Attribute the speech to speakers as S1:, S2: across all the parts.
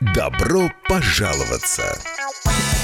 S1: Добро пожаловаться!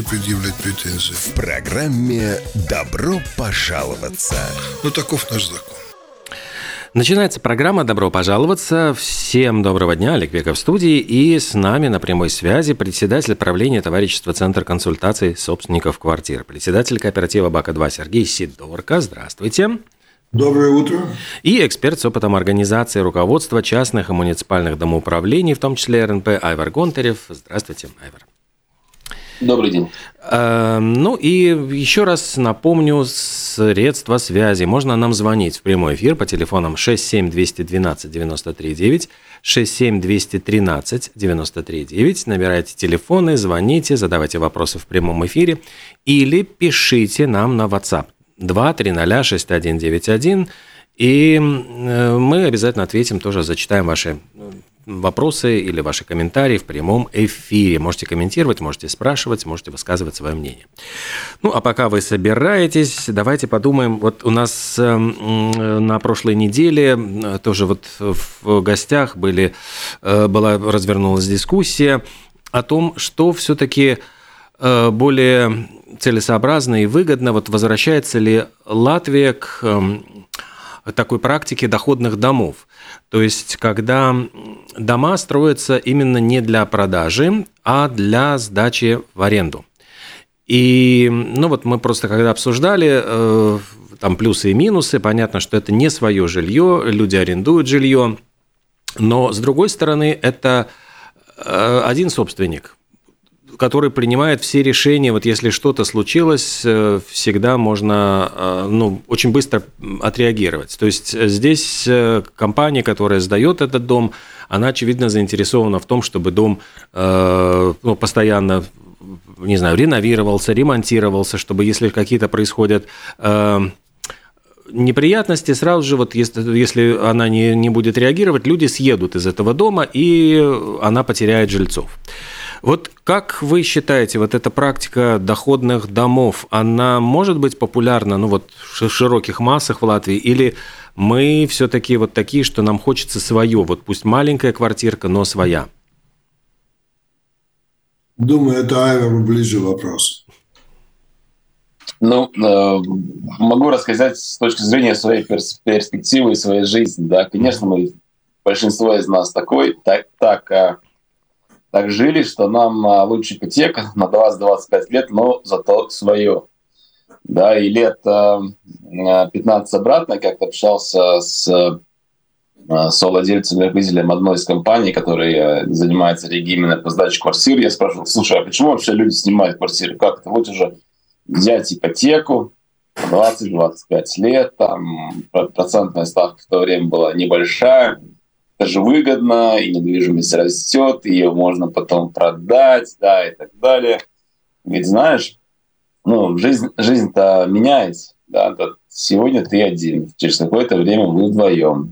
S2: предъявлять претензии?
S1: В программе «Добро пожаловаться».
S2: Ну, таков наш закон.
S3: Начинается программа «Добро пожаловаться». Всем доброго дня, Олег Веков в студии. И с нами на прямой связи председатель правления товарищества Центр консультаций собственников квартир, председатель кооператива «Бака-2» Сергей Сидорко. Здравствуйте.
S2: Доброе утро.
S3: И эксперт с опытом организации руководства частных и муниципальных домоуправлений, в том числе РНП Айвар Гонтарев. Здравствуйте, Айвар.
S4: Добрый день.
S3: Э, Ну и еще раз напомню средства связи. Можно нам звонить в прямой эфир по телефонам 67212 93 9, 67213 93 9. Набирайте телефоны, звоните, задавайте вопросы в прямом эфире или пишите нам на WhatsApp 230 6191. И э, мы обязательно ответим, тоже зачитаем ваши э, вопросы или ваши комментарии в прямом эфире. Можете комментировать, можете спрашивать, можете высказывать свое мнение. Ну, а пока вы собираетесь, давайте подумаем. Вот у нас э, м, на прошлой неделе э, тоже вот в гостях были, э, была развернулась дискуссия о том, что все-таки э, более целесообразно и выгодно, вот возвращается ли Латвия к эм, такой практике доходных домов. То есть, когда дома строятся именно не для продажи, а для сдачи в аренду. И, ну вот мы просто когда обсуждали, э, там плюсы и минусы, понятно, что это не свое жилье, люди арендуют жилье, но с другой стороны, это э, один собственник, который принимает все решения. Вот если что-то случилось, э, всегда можно э, ну, очень быстро отреагировать. То есть э, здесь компания, которая сдает этот дом, она, очевидно, заинтересована в том, чтобы дом ну, постоянно не знаю, реновировался, ремонтировался, чтобы если какие-то происходят неприятности, сразу же, вот если, если она не, не будет реагировать, люди съедут из этого дома, и она потеряет жильцов. Вот как вы считаете, вот эта практика доходных домов, она может быть популярна ну, вот, в широких массах в Латвии, или мы все-таки вот такие, что нам хочется свое, вот пусть маленькая квартирка, но своя?
S2: Думаю, это Айверу ближе вопрос.
S4: Ну, э, могу рассказать с точки зрения своей перс- перспективы и своей жизни. Да, конечно, мы большинство из нас такой, так, так, а, так жили, что нам а, лучше ипотека на 20-25 лет, но зато свое. Да, и лет а, а, 15 обратно как-то общался с а, совладельцем и руководителем одной из компаний, которая э, занимается регименно по сдаче квартир. Я спрашивал, слушай, а почему вообще люди снимают квартиры? Как это? Вот уже взять ипотеку 20-25 лет, там про- процентная ставка в то время была небольшая, это же выгодно, и недвижимость растет, ее можно потом продать, да, и так далее. Ведь знаешь, ну, жизнь, жизнь-то меняется, да, сегодня ты один, через какое-то время вы вдвоем,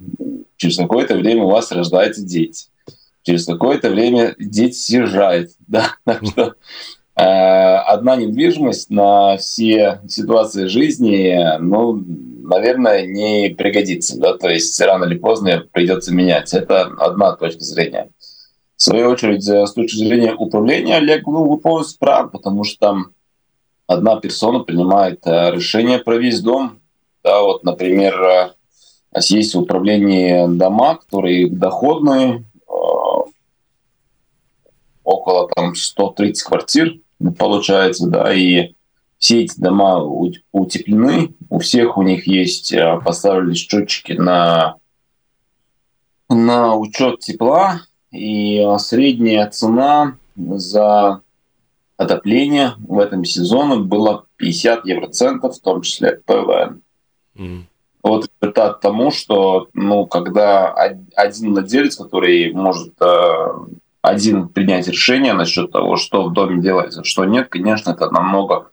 S4: через какое-то время у вас рождаются дети, через какое-то время дети съезжают, да, так что э, одна недвижимость на все ситуации жизни, ну, наверное, не пригодится, да, то есть рано или поздно придется менять. Это одна точка зрения. В свою очередь, э, с точки зрения управления, Олег, ну, вы полностью прав, потому что там одна персона принимает э, решение про весь дом. Да, вот, например, э, есть в управлении дома, которые доходные, около там 130 квартир, получается, да, и все эти дома утеплены, у всех у них есть э, поставлены счетчики на, на учет тепла, и средняя цена за отопление в этом сезоне было 50 евроцентов, в том числе ПВН. Mm. Вот это к тому, что ну, когда один владелец, который может э, один принять решение насчет того, что в доме делается, что нет, конечно, это намного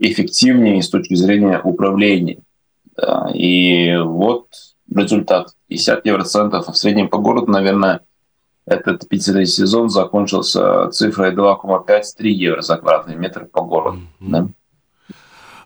S4: эффективнее с точки зрения управления. Да. И вот результат. 50 евроцентов, а в среднем по городу, наверное, этот отопительный сезон закончился цифрой 2,5-3 евро за квадратный метр по городу. Mm-hmm. Да.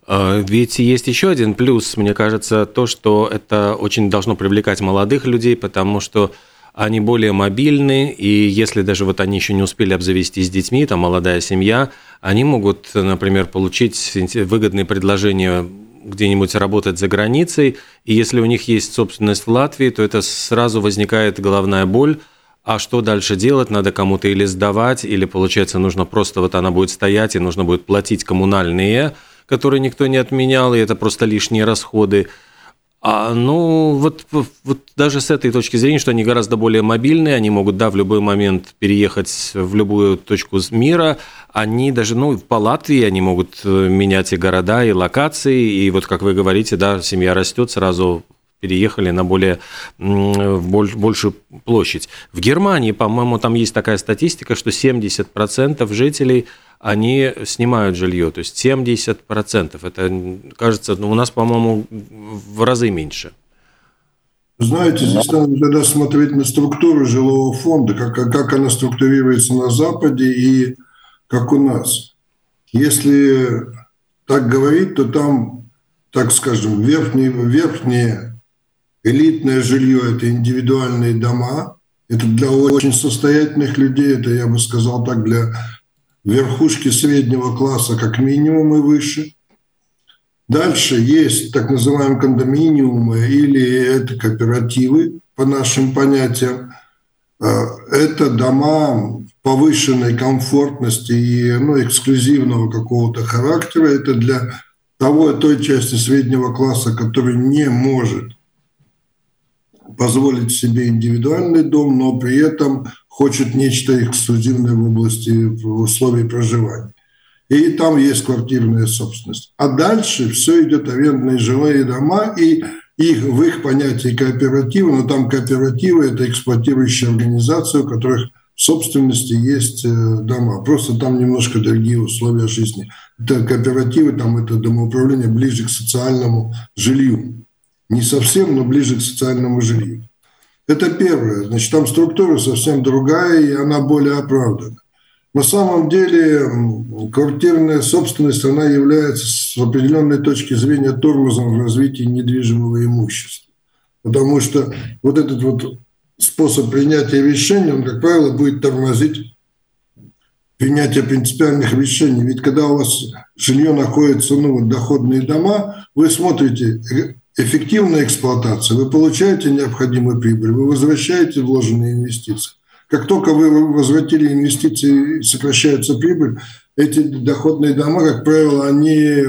S3: А, ведь есть еще один плюс, мне кажется, то, что это очень должно привлекать молодых людей, потому что они более мобильны, и если даже вот они еще не успели обзавестись детьми, там молодая семья, они могут, например, получить выгодные предложения где-нибудь работать за границей, и если у них есть собственность в Латвии, то это сразу возникает головная боль, а что дальше делать? Надо кому-то или сдавать, или, получается, нужно просто вот она будет стоять, и нужно будет платить коммунальные, которые никто не отменял, и это просто лишние расходы. А, ну, вот, вот даже с этой точки зрения, что они гораздо более мобильные, они могут, да, в любой момент переехать в любую точку мира, они даже, ну, по Латвии они могут э, менять и города, и локации, и вот, как вы говорите, да, семья растет, сразу переехали на более в большую площадь. В Германии, по-моему, там есть такая статистика, что 70% жителей они снимают жилье, то есть 70%. Это, кажется, ну, у нас, по-моему, в разы меньше.
S2: Знаете, здесь надо тогда смотреть на структуру жилого фонда, как, как она структурируется на Западе и как у нас. Если так говорить, то там, так скажем, верхнее, верхнее элитное жилье – это индивидуальные дома, это для очень состоятельных людей, это, я бы сказал так, для верхушки среднего класса как минимум и выше. Дальше есть так называемые кондоминиумы или это кооперативы по нашим понятиям. Э, это дома повышенной комфортности и ну, эксклюзивного какого-то характера. Это для того той части среднего класса, который не может позволить себе индивидуальный дом, но при этом хочет нечто эксклюзивное в области условий проживания. И там есть квартирная собственность. А дальше все идет арендные жилые дома, и их, в их понятии кооперативы, но там кооперативы – это эксплуатирующая организация, у которых в собственности есть э, дома. Просто там немножко другие условия жизни. Это кооперативы, там это домоуправление ближе к социальному жилью. Не совсем, но ближе к социальному жилью. Это первое. Значит, там структура совсем другая, и она более оправдана. На самом деле квартирная собственность, она является с определенной точки зрения тормозом в развитии недвижимого имущества. Потому что вот этот вот способ принятия решений, он, как правило, будет тормозить принятие принципиальных решений. Ведь когда у вас жилье находится, ну, вот доходные дома, вы смотрите, эффективная эксплуатация, вы получаете необходимую прибыль, вы возвращаете вложенные инвестиции. Как только вы возвратили инвестиции, сокращается прибыль, эти доходные дома, как правило, они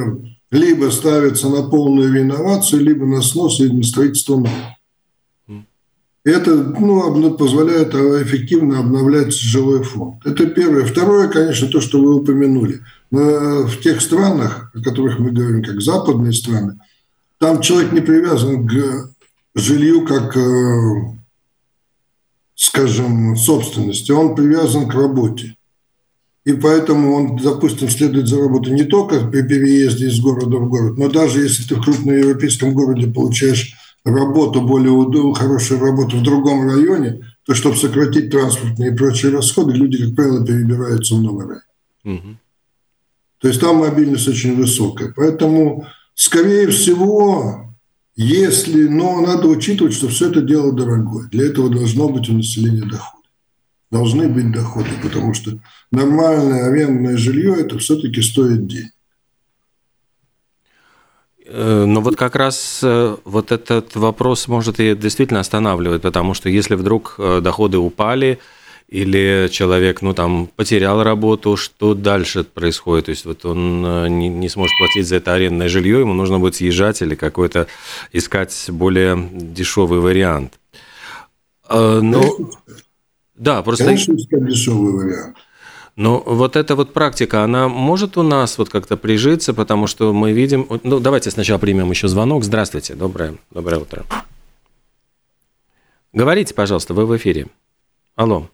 S2: либо ставятся на полную реновацию, либо на снос и на строительство нового. Это ну, позволяет эффективно обновлять жилой фонд. Это первое. Второе, конечно, то, что вы упомянули. В тех странах, о которых мы говорим, как западные страны, там человек не привязан к жилью как, э, скажем, собственности, он привязан к работе. И поэтому он, допустим, следует за работой не только при переезде из города в город, но даже если ты в крупном европейском городе получаешь работу, более хорошую работу в другом районе, то чтобы сократить транспортные и прочие расходы, люди, как правило, перебираются в новый район. Угу. То есть там мобильность очень высокая. Поэтому Скорее всего, если, но надо учитывать, что все это дело дорогое. Для этого должно быть у населения доходы. Должны быть доходы, потому что нормальное арендное жилье это все-таки стоит денег.
S3: Э, но вот как раз э, вот этот вопрос может и действительно останавливать, потому что если вдруг э, доходы упали, или человек, ну, там, потерял работу, что дальше происходит? То есть вот он э, не, не сможет платить за это арендное жилье, ему нужно будет съезжать или какой-то искать более дешевый вариант. А, ну, да, просто...
S2: Конечно, искать дешевый вариант.
S3: Но вот эта вот практика, она может у нас вот как-то прижиться, потому что мы видим... Ну, давайте сначала примем еще звонок. Здравствуйте, доброе, доброе утро. Говорите, пожалуйста, вы в эфире. Алло.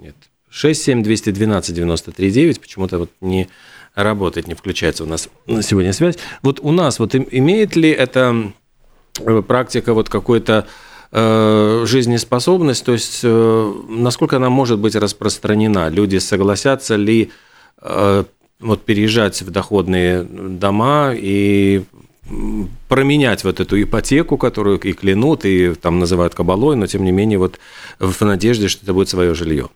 S3: Нет. 67212-93-9 почему-то вот не работает, не включается у нас на сегодня связь. Вот у нас вот имеет ли эта э, практика вот какой-то Э, жизнеспособность, то есть э, насколько она может быть распространена? Люди согласятся ли вот переезжать в доходные дома и променять вот эту ипотеку, которую и клянут, и там называют кабалой, но тем не менее вот в надежде, что это будет свое жилье.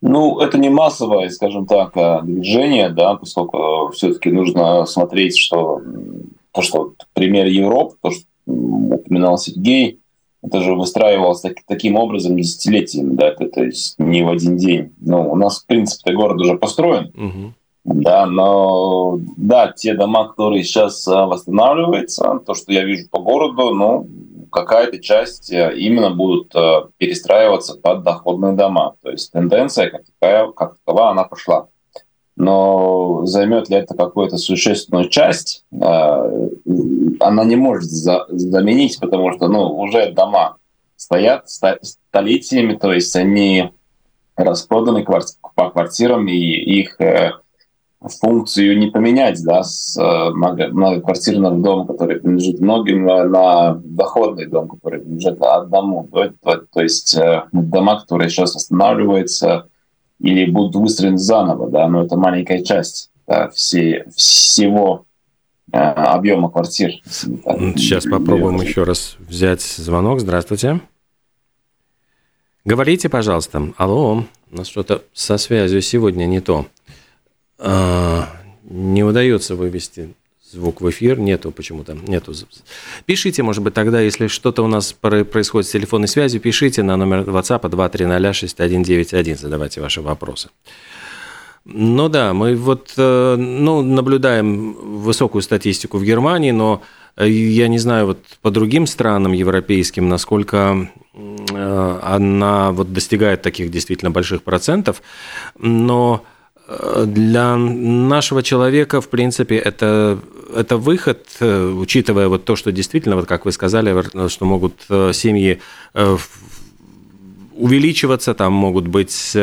S4: Ну, это не массовое, скажем так, движение, да, поскольку все-таки нужно смотреть, что то, что пример Европы, то, что упоминал Сергей, это же выстраивалось так, таким образом десятилетиями, да, это, то есть не в один день. Ну, у нас, в принципе, город уже построен, угу. да, но, да, те дома, которые сейчас а, восстанавливаются, то, что я вижу по городу, ну, какая-то часть э, именно будут э, перестраиваться под доходные дома. То есть тенденция как такая, как такова, она пошла но займет ли это какую-то существенную часть, э, она не может заменить, потому что ну, уже дома стоят столетиями, то есть они распроданы по квартирам, и их функцию не поменять да, с э, многоквартирного дома, который принадлежит многим, на доходный дом, который принадлежит одному. То есть дома, которые сейчас восстанавливаются, или будут выстроены заново, да, но это маленькая часть да, все, всего э, объема квартир.
S3: Сейчас попробуем еще раз взять звонок. Здравствуйте. Говорите, пожалуйста. Алло, у нас что-то со связью сегодня не то. А, не удается вывести звук в эфир, нету почему-то, нету. Пишите, может быть, тогда, если что-то у нас происходит с телефонной связью, пишите на номер WhatsApp 2306191, задавайте ваши вопросы. Ну да, мы вот э, ну, наблюдаем высокую статистику в Германии, но э, я не знаю вот по другим странам европейским, насколько э, она вот достигает таких действительно больших процентов, но для нашего человека, в принципе, это, это выход, э, учитывая вот то, что действительно, вот как вы сказали, что могут э, семьи э, увеличиваться, там могут быть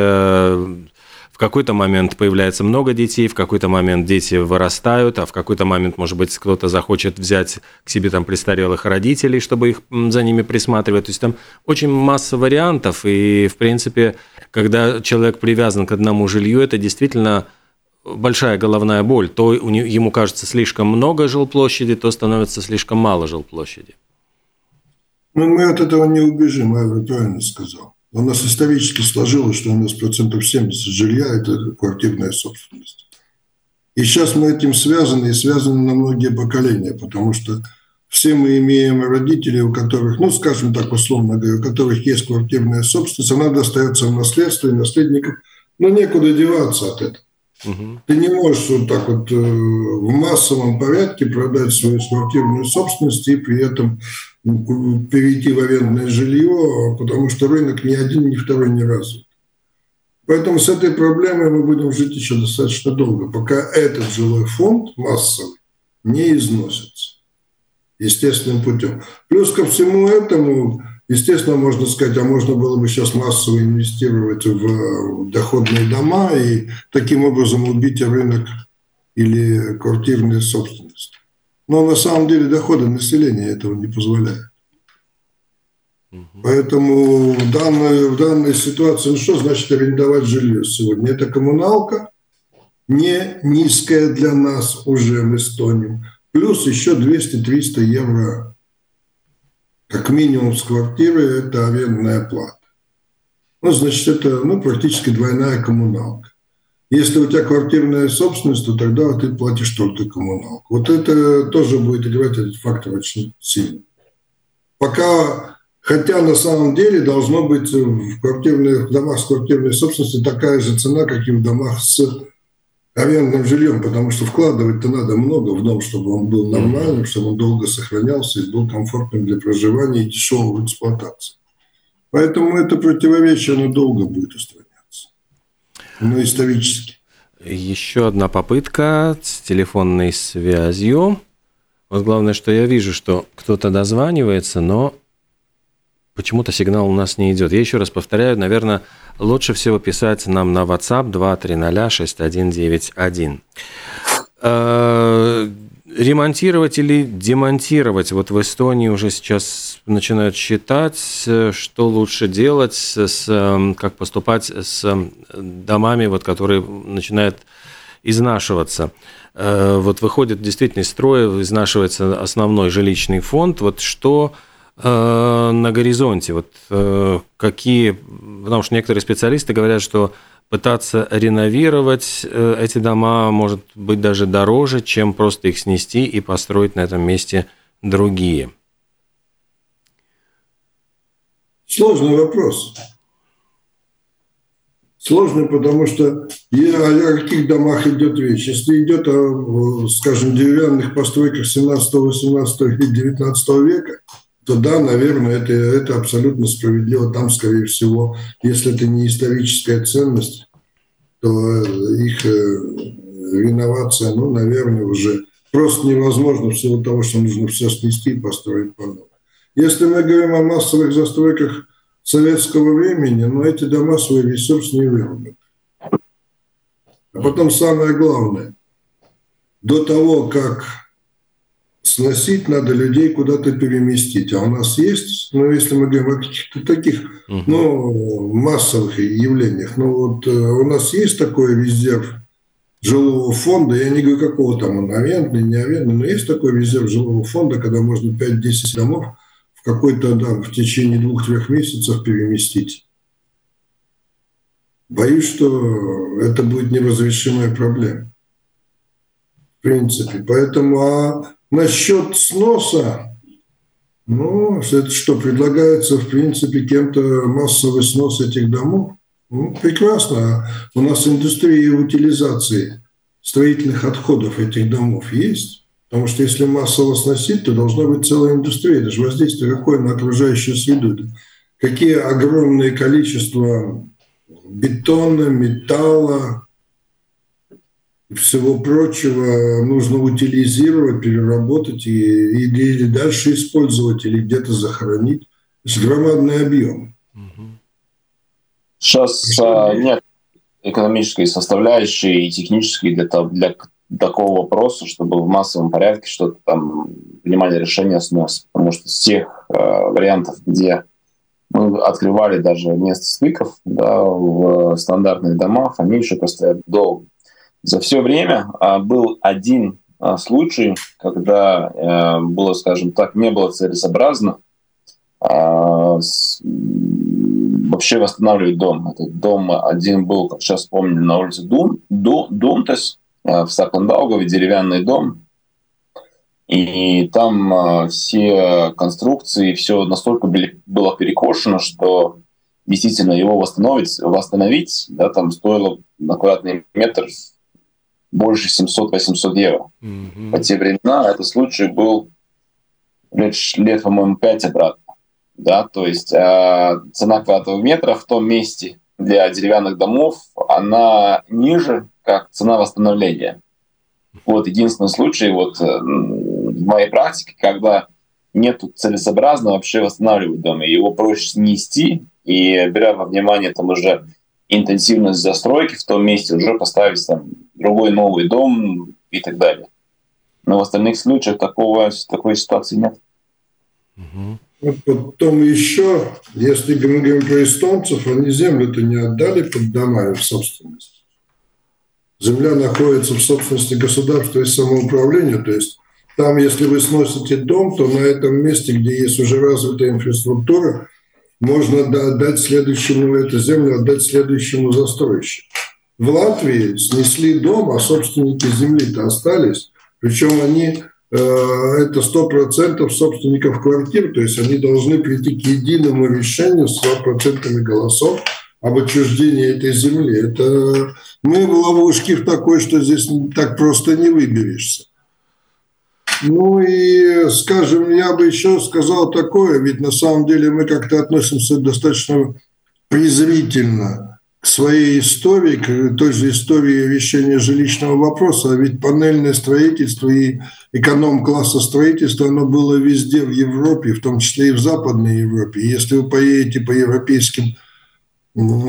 S3: какой-то момент появляется много детей, в какой-то момент дети вырастают, а в какой-то момент, может быть, кто-то захочет взять к себе там престарелых родителей, чтобы их за ними присматривать. То есть там очень масса вариантов, и, в принципе, когда человек привязан к одному жилью, это действительно большая головная боль. То ему кажется слишком много жилплощади, то становится слишком мало жилплощади.
S2: Ну, мы от этого не убежим, я правильно сказал. У нас исторически сложилось, что у нас процентов 70 жилья – это квартирная собственность. И сейчас мы этим связаны, и связаны на многие поколения, потому что все мы имеем родителей, у которых, ну, скажем так, условно говоря, у которых есть квартирная собственность, она достается в наследство, и наследникам, ну, некуда деваться от этого. Угу. Ты не можешь вот так вот э, в массовом порядке продать свою квартирную собственность и при этом перейти в арендное жилье, потому что рынок ни один, ни второй не развит. Поэтому с этой проблемой мы будем жить еще достаточно долго, пока этот жилой фонд массовый не износится естественным путем. Плюс ко всему этому, естественно, можно сказать, а можно было бы сейчас массово инвестировать в доходные дома и таким образом убить рынок или квартирную собственность. Но на самом деле доходы населения этого не позволяют. Поэтому в данной, в данной ситуации, ну что значит арендовать жилье сегодня? Это коммуналка, не низкая для нас уже в Эстонии, плюс еще 200-300 евро как минимум с квартиры, это арендная плата. Ну, значит, это ну, практически двойная коммуналка. Если у тебя квартирная собственность, то тогда ты платишь только коммуналку. Вот это тоже будет играть этот фактор очень сильно. Пока Хотя на самом деле должно быть в квартирных в домах с квартирной собственностью такая же цена, как и в домах с арендным жильем, потому что вкладывать-то надо много в дом, чтобы он был нормальным, чтобы он долго сохранялся и был комфортным для проживания и дешевым в эксплуатации. Поэтому это противоречие, оно долго будет устраняться. Но исторически.
S3: Еще одна попытка с телефонной связью. Вот главное, что я вижу, что кто-то дозванивается, но почему-то сигнал у нас не идет. Я еще раз повторяю, наверное, лучше всего писать нам на WhatsApp 2306191. Э, ремонтировать или демонтировать? Вот в Эстонии уже сейчас начинают считать, что лучше делать, с, как поступать с домами, вот, которые начинают изнашиваться. Э, вот выходит действительно из строя, изнашивается основной жилищный фонд. Вот что Э, на горизонте? Вот э, какие, потому что некоторые специалисты говорят, что пытаться реновировать э, эти дома может быть даже дороже, чем просто их снести и построить на этом месте другие.
S2: Сложный вопрос. Сложный, потому что о каких домах идет речь? Если идет о, скажем, деревянных постройках 17, 18 или 19 века, то да, наверное, это, это абсолютно справедливо. Там, скорее всего, если это не историческая ценность, то э, их э, реновация, ну, наверное, уже просто невозможно в силу того, что нужно все снести и построить по новому. Если мы говорим о массовых застройках советского времени, ну, эти дома свой ресурс не вырубят. А потом самое главное, до того, как сносить надо людей куда-то переместить. А у нас есть, ну, если мы говорим о каких-то таких, угу. ну, массовых явлениях, ну, вот э, у нас есть такой резерв жилого фонда, я не говорю, какого там он, арендный, не арендный, но есть такой резерв жилого фонда, когда можно 5-10 домов в какой-то, да, в течение двух-трех месяцев переместить. Боюсь, что это будет неразрешимая проблема. В принципе. Поэтому а Насчет сноса, ну, это что, предлагается, в принципе, кем-то массовый снос этих домов? Ну, прекрасно. У нас индустрия утилизации строительных отходов этих домов есть. Потому что если массово сносить, то должна быть целая индустрия. Это же воздействие какое на окружающую среду. Какие огромные количества бетона, металла, всего прочего нужно утилизировать, переработать и, или дальше использовать, или где-то захоронить. То есть громадный объем.
S4: Сейчас а, нет экономической составляющей и технической для, для такого вопроса, чтобы в массовом порядке что-то там принимали решение снос. Потому что с тех э, вариантов, где мы открывали даже место стыков да, в стандартных домах, они еще постоят долго. За все время а, был один а, случай, когда а, было, скажем так, не было целесообразно а, вообще восстанавливать дом. Этот дом один был, как сейчас помню, на улице Дум, Ду, Думтес а, в Сакландаугове, деревянный дом. И там все конструкции, все настолько было перекошено, что действительно его восстановить, восстановить да, там стоило на квадратный метр больше 700-800 евро. Mm-hmm. По те времена этот случай был лет, лет по-моему, 5 обратно. Да, то есть э, цена квадратного метра в том месте для деревянных домов, она ниже, как цена восстановления. Вот единственный случай вот, э, в моей практике, когда нет целесообразно вообще восстанавливать дом. Его проще снести, и беря во внимание там уже интенсивность застройки в том месте, уже поставить там другой новый дом и так далее. Но в остальных случаях такого, такой ситуации нет.
S2: Угу. Потом еще, если мы говорим про эстонцев, они землю-то не отдали под домами в собственность. Земля находится в собственности государства и самоуправления, то есть там, если вы сносите дом, то на этом месте, где есть уже развитая инфраструктура, можно отдать следующему, эту землю отдать следующему застройщику. В Латвии снесли дом, а собственники земли-то остались. Причем они это 100% собственников квартир, то есть они должны прийти к единому решению с 100% голосов об отчуждении этой земли. Это мы в ловушке в такой, что здесь так просто не выберешься. Ну и, скажем, я бы еще сказал такое, ведь на самом деле мы как-то относимся достаточно презрительно своей истории, той же истории решения жилищного вопроса, а ведь панельное строительство и эконом-класса строительства, оно было везде в Европе, в том числе и в Западной Европе. Если вы поедете по европейским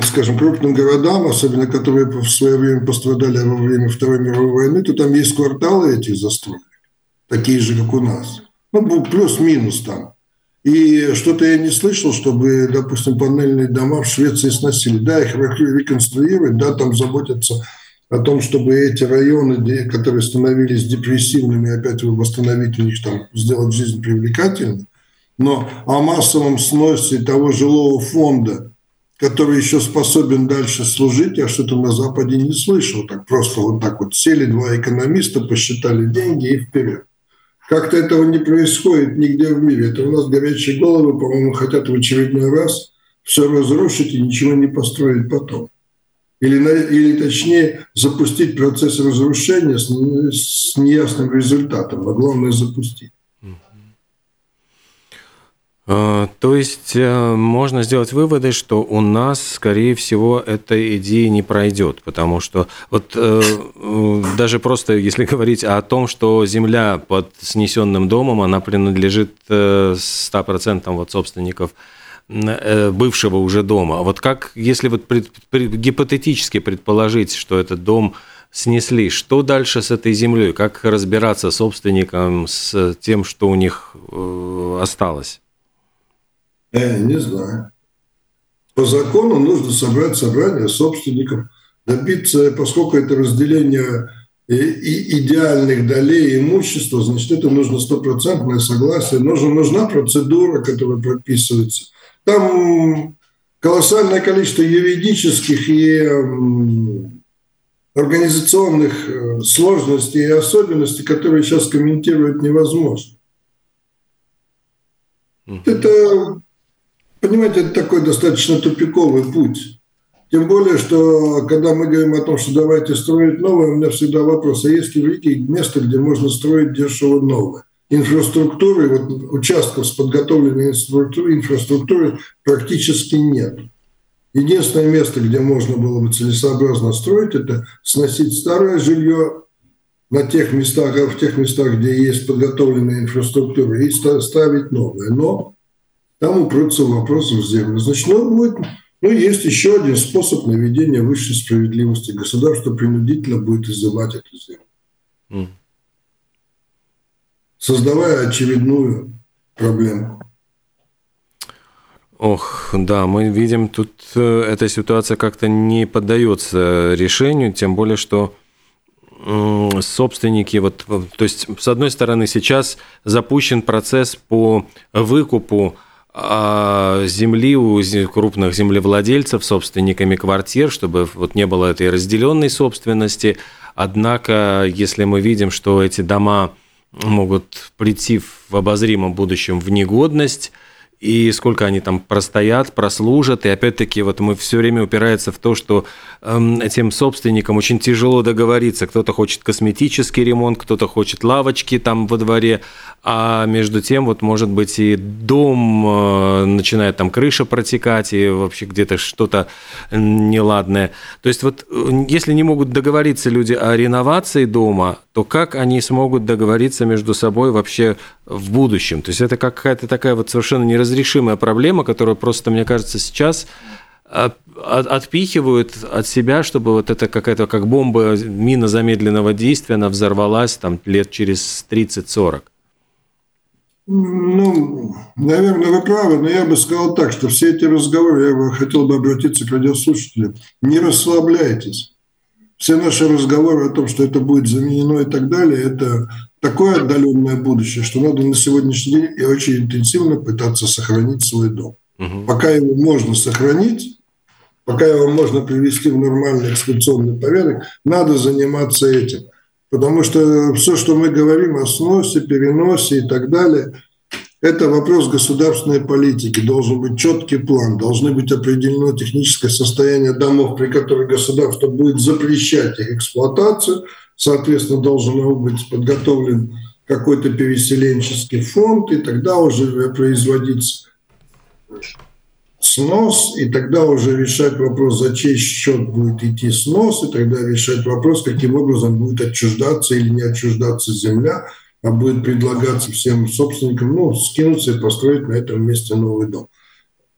S2: скажем, крупным городам, особенно которые в свое время пострадали во время Второй мировой войны, то там есть кварталы этих застроек, такие же, как у нас. Ну, плюс-минус там. И что-то я не слышал, чтобы, допустим, панельные дома в Швеции сносили. Да, их реконструировать, да, там заботятся о том, чтобы эти районы, которые становились депрессивными, опять восстановить у них там, сделать жизнь привлекательной. Но о массовом сносе того жилого фонда, который еще способен дальше служить, я что-то на Западе не слышал. Так просто вот так вот сели два экономиста, посчитали деньги и вперед. Как-то этого не происходит нигде в мире. Это у нас горячие головы, по-моему, хотят в очередной раз все разрушить и ничего не построить потом. Или, или точнее, запустить процесс разрушения с, с неясным результатом, а главное запустить.
S3: А, то есть э, можно сделать выводы, что у нас, скорее всего, эта идея не пройдет, потому что вот э, э, даже просто если говорить о том, что земля под снесенным домом, она принадлежит 100% вот собственников бывшего уже дома. Вот как, если вот пред, пред, гипотетически предположить, что этот дом снесли, что дальше с этой землей? Как разбираться собственникам с тем, что у них осталось?
S2: Я не знаю. По закону нужно собрать собрание собственников, добиться, поскольку это разделение и идеальных долей имущества, значит, это нужно стопроцентное согласие, нужна, нужна процедура, которая прописывается. Там колоссальное количество юридических и организационных э, сложностей и особенностей, которые сейчас комментировать невозможно. Это Понимаете, это такой достаточно тупиковый путь. Тем более, что когда мы говорим о том, что давайте строить новое, у меня всегда вопрос, а есть ли в место, где можно строить дешево новое? Инфраструктуры, вот участков с подготовленной инфраструктурой практически нет. Единственное место, где можно было бы целесообразно строить, это сносить старое жилье на тех местах, в тех местах, где есть подготовленная инфраструктура, и ставить новое. Но там упрется вопрос в землю. Значит, ну, будет, ну, есть еще один способ наведения высшей справедливости. Государство принудительно будет изымать эту землю. Mm. Создавая очередную проблему.
S3: Ох, да, мы видим, тут э, эта ситуация как-то не поддается решению, тем более, что собственники, вот, то есть, с одной стороны, сейчас запущен процесс по выкупу земли у крупных землевладельцев, собственниками квартир, чтобы вот не было этой разделенной собственности. Однако, если мы видим, что эти дома могут прийти в обозримом будущем в негодность, и сколько они там простоят, прослужат. И опять-таки вот мы все время упирается в то, что этим собственникам очень тяжело договориться. Кто-то хочет косметический ремонт, кто-то хочет лавочки там во дворе, а между тем вот может быть и дом э, начинает там крыша протекать и вообще где-то что-то неладное. То есть вот э, если не могут договориться люди о реновации дома, то как они смогут договориться между собой вообще в будущем? То есть это какая-то такая вот совершенно неразрешимая проблема, которая просто, мне кажется, сейчас отпихивают от себя, чтобы вот это какая-то как бомба, мина замедленного действия, она взорвалась там лет через 30-40.
S2: Ну, наверное, вы правы, но я бы сказал так, что все эти разговоры, я бы хотел бы обратиться к радиослушателям, не расслабляйтесь. Все наши разговоры о том, что это будет заменено и так далее, это такое отдаленное будущее, что надо на сегодняшний день и очень интенсивно пытаться сохранить свой дом. Угу. Пока его можно сохранить, пока его можно привести в нормальный эксплуатационный порядок, надо заниматься этим. Потому что все, что мы говорим о сносе, переносе и так далее, это вопрос государственной политики. Должен быть четкий план, должны быть определено техническое состояние домов, при которых государство будет запрещать их эксплуатацию. Соответственно, должен быть подготовлен какой-то переселенческий фонд, и тогда уже производиться снос, и тогда уже решать вопрос, за чей счет будет идти снос, и тогда решать вопрос, каким образом будет отчуждаться или не отчуждаться земля, а будет предлагаться всем собственникам, ну, скинуться и построить на этом месте новый дом.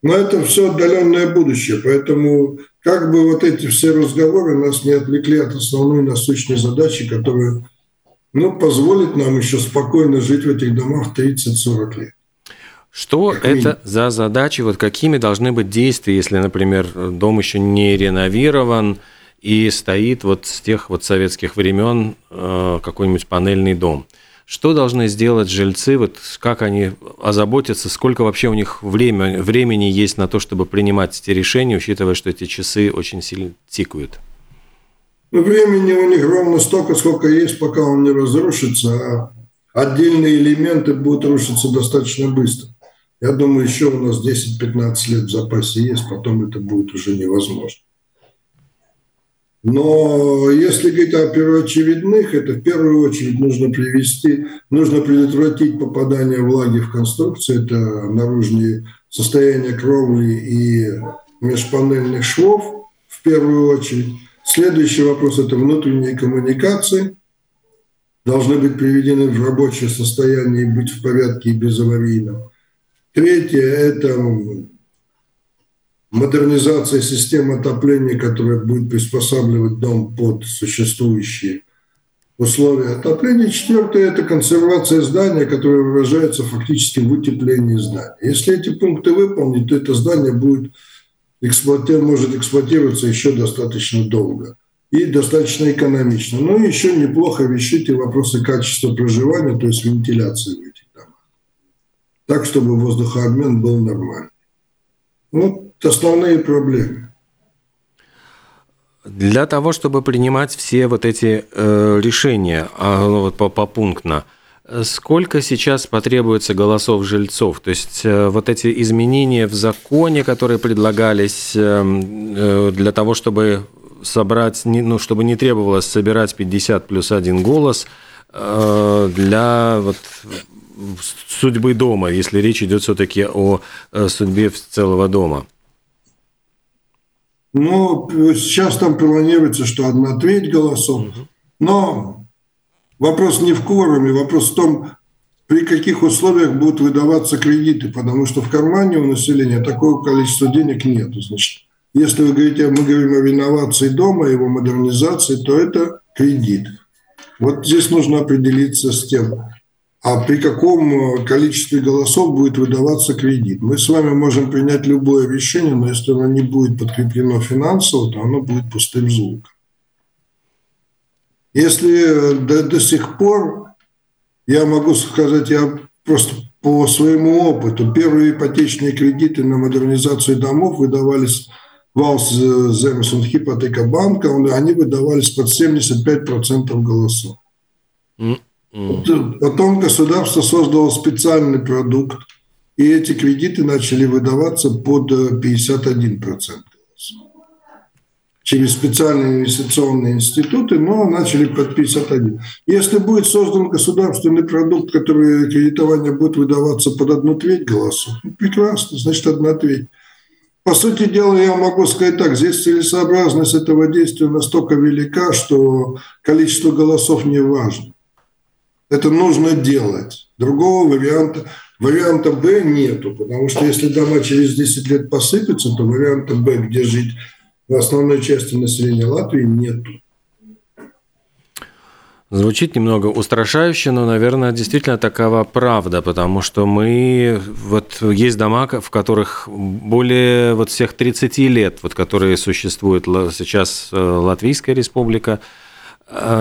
S2: Но это все отдаленное будущее, поэтому как бы вот эти все разговоры нас не отвлекли от основной насущной задачи, которая ну, позволит нам еще спокойно жить в этих домах 30-40 лет.
S3: Что это за задачи? Вот какими должны быть действия, если, например, дом еще не реновирован и стоит вот с тех вот советских времен э, какой-нибудь панельный дом? Что должны сделать жильцы? Вот как они озаботятся? Сколько вообще у них время, времени есть на то, чтобы принимать эти решения, учитывая, что эти часы очень сильно тикают?
S2: Ну, времени у них ровно столько, сколько есть, пока он не разрушится, а отдельные элементы будут рушиться достаточно быстро. Я думаю, еще у нас 10-15 лет в запасе есть, потом это будет уже невозможно. Но если говорить о первоочередных, это в первую очередь нужно привести, нужно предотвратить попадание влаги в конструкцию, это наружные состояние кровли и межпанельных швов в первую очередь. Следующий вопрос – это внутренние коммуникации. Должны быть приведены в рабочее состояние и быть в порядке и безаварийном. Третье – это модернизация системы отопления, которая будет приспосабливать дом под существующие условия отопления. Четвертое – это консервация здания, которая выражается фактически в утеплении здания. Если эти пункты выполнить, то это здание будет эксплуати... может эксплуатироваться еще достаточно долго и достаточно экономично. Но еще неплохо решить и вопросы качества проживания, то есть вентиляции так, чтобы воздухообмен был нормальный. Вот основные проблемы.
S3: Для того, чтобы принимать все вот эти э, решения ну, вот, попунктно, сколько сейчас потребуется голосов жильцов? То есть э, вот эти изменения в законе, которые предлагались э, э, для того, чтобы собрать, ну, чтобы не требовалось собирать 50 плюс один голос, э, для вот судьбы дома, если речь идет все-таки о э, судьбе целого дома?
S2: Ну, сейчас там планируется, что одна треть голосов. Но вопрос не в кворуме, вопрос в том, при каких условиях будут выдаваться кредиты, потому что в кармане у населения такого количества денег нет. Значит, если вы говорите, мы говорим о реновации дома, его модернизации, то это кредит. Вот здесь нужно определиться с тем, а при каком э, количестве голосов будет выдаваться кредит. Мы с вами можем принять любое решение, но если оно не будет подкреплено финансово, то оно будет пустым звуком. Если э, до, до сих пор, я могу сказать, я просто по своему опыту, первые ипотечные кредиты на модернизацию домов выдавались Валс Земесон Хипотека банка, они выдавались под 75% голосов. Потом государство создало специальный продукт, и эти кредиты начали выдаваться под 51%. Э, Через специальные инвестиционные институты, но начали под 51. Если будет создан государственный продукт, который кредитование будет выдаваться под одну треть голосов, ну, прекрасно, значит, одна треть. По сути дела, я могу сказать так, здесь целесообразность этого действия настолько велика, что количество голосов не важно. Это нужно делать. Другого варианта, варианта Б нету, потому что если дома через 10 лет посыпятся, то варианта Б, где жить в основной части населения Латвии, нету.
S3: Звучит немного устрашающе, но, наверное, действительно такова правда, потому что мы... Вот есть дома, в которых более вот всех 30 лет, вот которые существует сейчас э, Латвийская республика,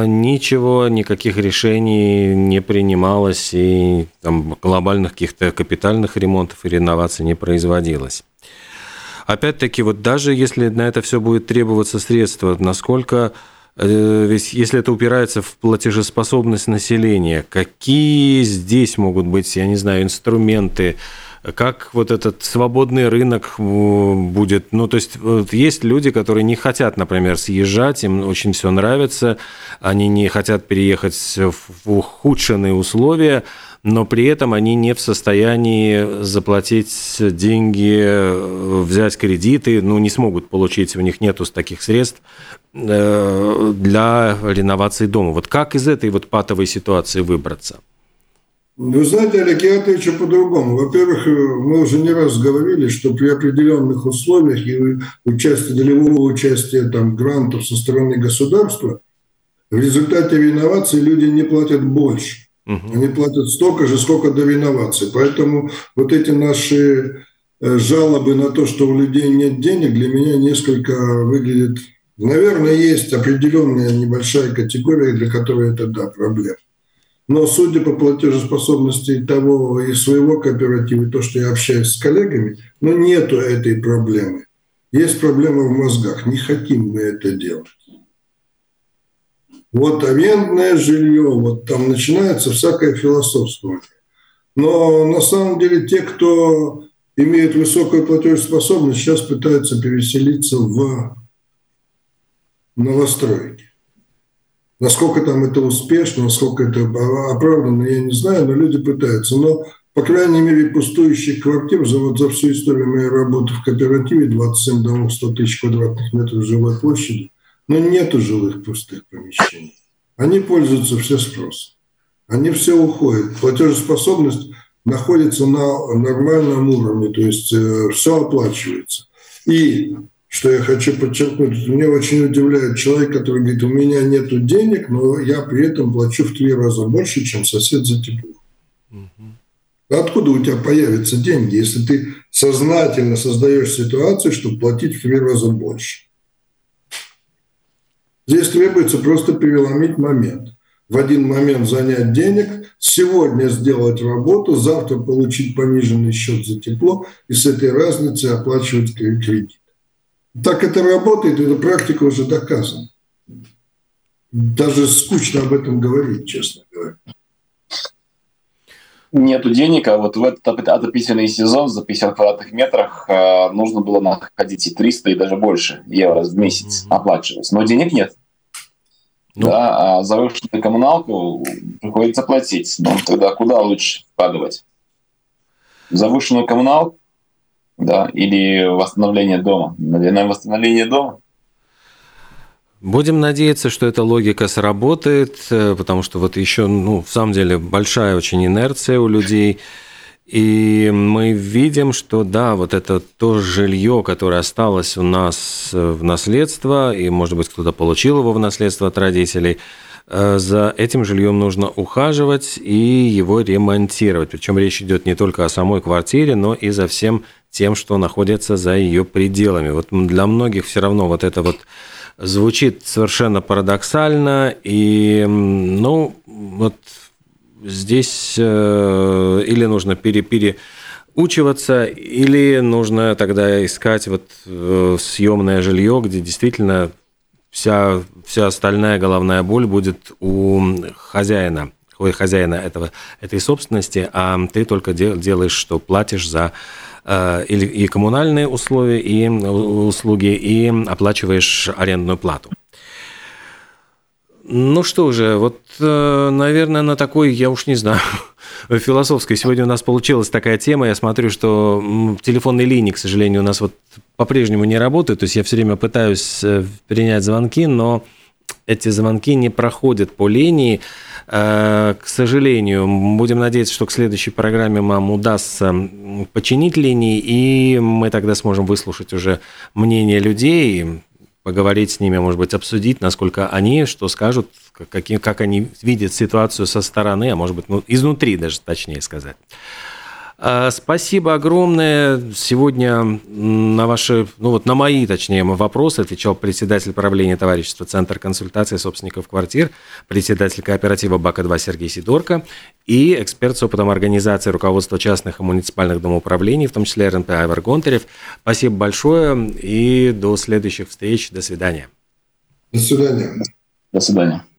S3: ничего, никаких решений не принималось, и там, глобальных каких-то капитальных ремонтов и реноваций не производилось. Опять-таки, вот даже если на это все будет требоваться средства, насколько Э, если это упирается в платежеспособность населения, какие здесь могут быть, я не знаю, инструменты, как вот этот свободный рынок э, будет. Ну, то есть вот есть люди, которые не хотят, например, съезжать, им очень все нравится, они не хотят переехать в ухудшенные условия, но при этом они не в состоянии заплатить деньги, э, взять кредиты, ну, не смогут получить, у них нету таких средств э, для реновации дома. Вот как из этой вот патовой ситуации выбраться?
S2: Вы знаете, Олег, я отвечу по-другому. Во-первых, э, мы уже не раз говорили, что при определенных условиях и участие, долевого участия там, грантов со стороны государства, в результате реновации люди не платят больше. Угу. Они платят столько же, сколько до реновации. Поэтому вот эти наши э, жалобы на то, что у людей нет денег, для меня несколько выглядит... Наверное, есть определенная небольшая категория, для которой это, да, проблема. Но судя по платежеспособности того и своего кооператива, то, что я общаюсь с коллегами, ну, нету этой проблемы. Есть проблема в мозгах. Не хотим мы это делать. Вот арендное жилье, вот там начинается всякое философствование. Но на самом деле те, кто имеет высокую платежеспособность, сейчас пытаются переселиться в новостройки. Насколько там это успешно, насколько это оправданно, я не знаю, но люди пытаются. Но, по крайней мере, пустующих квартир за, вот, за всю историю моей работы в кооперативе, 27 домов, 100 тысяч квадратных метров жилой площади, но нету жилых пустых помещений. Они пользуются все спросом. Они все уходят. Платежеспособность находится на нормальном уровне, то есть э, все оплачивается. И что я хочу подчеркнуть, меня очень удивляет человек, который говорит, у меня нет денег, но я при этом плачу в три раза больше, чем сосед за тепло. Угу. Откуда у тебя появятся деньги, если ты сознательно создаешь ситуацию, чтобы платить в три раза больше? Здесь требуется просто переломить момент. В один момент занять денег, сегодня сделать работу, завтра получить пониженный счет за тепло и с этой разницы оплачивать кредит. Так это работает, эта практика уже доказана. Даже скучно об этом говорить, честно говоря.
S4: Нету денег, а вот в этот отопительный сезон за 50 квадратных метрах э, нужно было находить и 300, и даже больше евро в месяц mm-hmm. оплачивать. Но денег нет. Ну. Да, а завышенную коммуналку приходится платить. Но тогда куда лучше вкладывать? Завышенную коммуналку да, или восстановление дома. Наверное, восстановление дома.
S3: Будем надеяться, что эта логика сработает, э, потому что вот еще, ну, в самом деле, большая очень инерция у людей. И мы видим, что да, вот это то жилье, которое осталось у нас э, в наследство, и, может быть, кто-то получил его в наследство от родителей – за этим жильем нужно ухаживать и его ремонтировать. Причем речь идет не только о самой квартире, но и за всем тем, что находится за ее пределами. Вот для многих все равно вот это вот звучит совершенно парадоксально, и, ну, вот здесь э, или нужно пере, переучиваться, или нужно тогда искать вот э, съемное жилье, где действительно вся, вся остальная головная боль будет у хозяина, ой, хозяина этого, этой собственности, а ты только делаешь, что платишь за э, или и коммунальные условия, и услуги, и оплачиваешь арендную плату. Ну что же, вот, э, наверное, на такой, я уж не знаю, философской. Сегодня у нас получилась такая тема. Я смотрю, что телефонные линии, к сожалению, у нас вот по-прежнему не работают. То есть я все время пытаюсь э, принять звонки, но эти звонки не проходят по линии. Э, к сожалению, будем надеяться, что к следующей программе нам удастся починить линии, и мы тогда сможем выслушать уже мнение людей, поговорить с ними, может быть, обсудить, насколько они, что скажут, как, как они видят ситуацию со стороны, а может быть, ну, изнутри даже, точнее сказать. А, спасибо огромное. Сегодня на ваши, ну вот на мои, точнее, вопросы отвечал председатель правления товарищества Центр консультации собственников квартир, председатель кооператива БАКа-2 Сергей Сидорко и эксперт с опытом организации руководства частных и муниципальных домоуправлений, в том числе РНП Айвар Гонтарев. Спасибо большое и до следующих встреч. До свидания.
S2: До свидания.
S4: До свидания.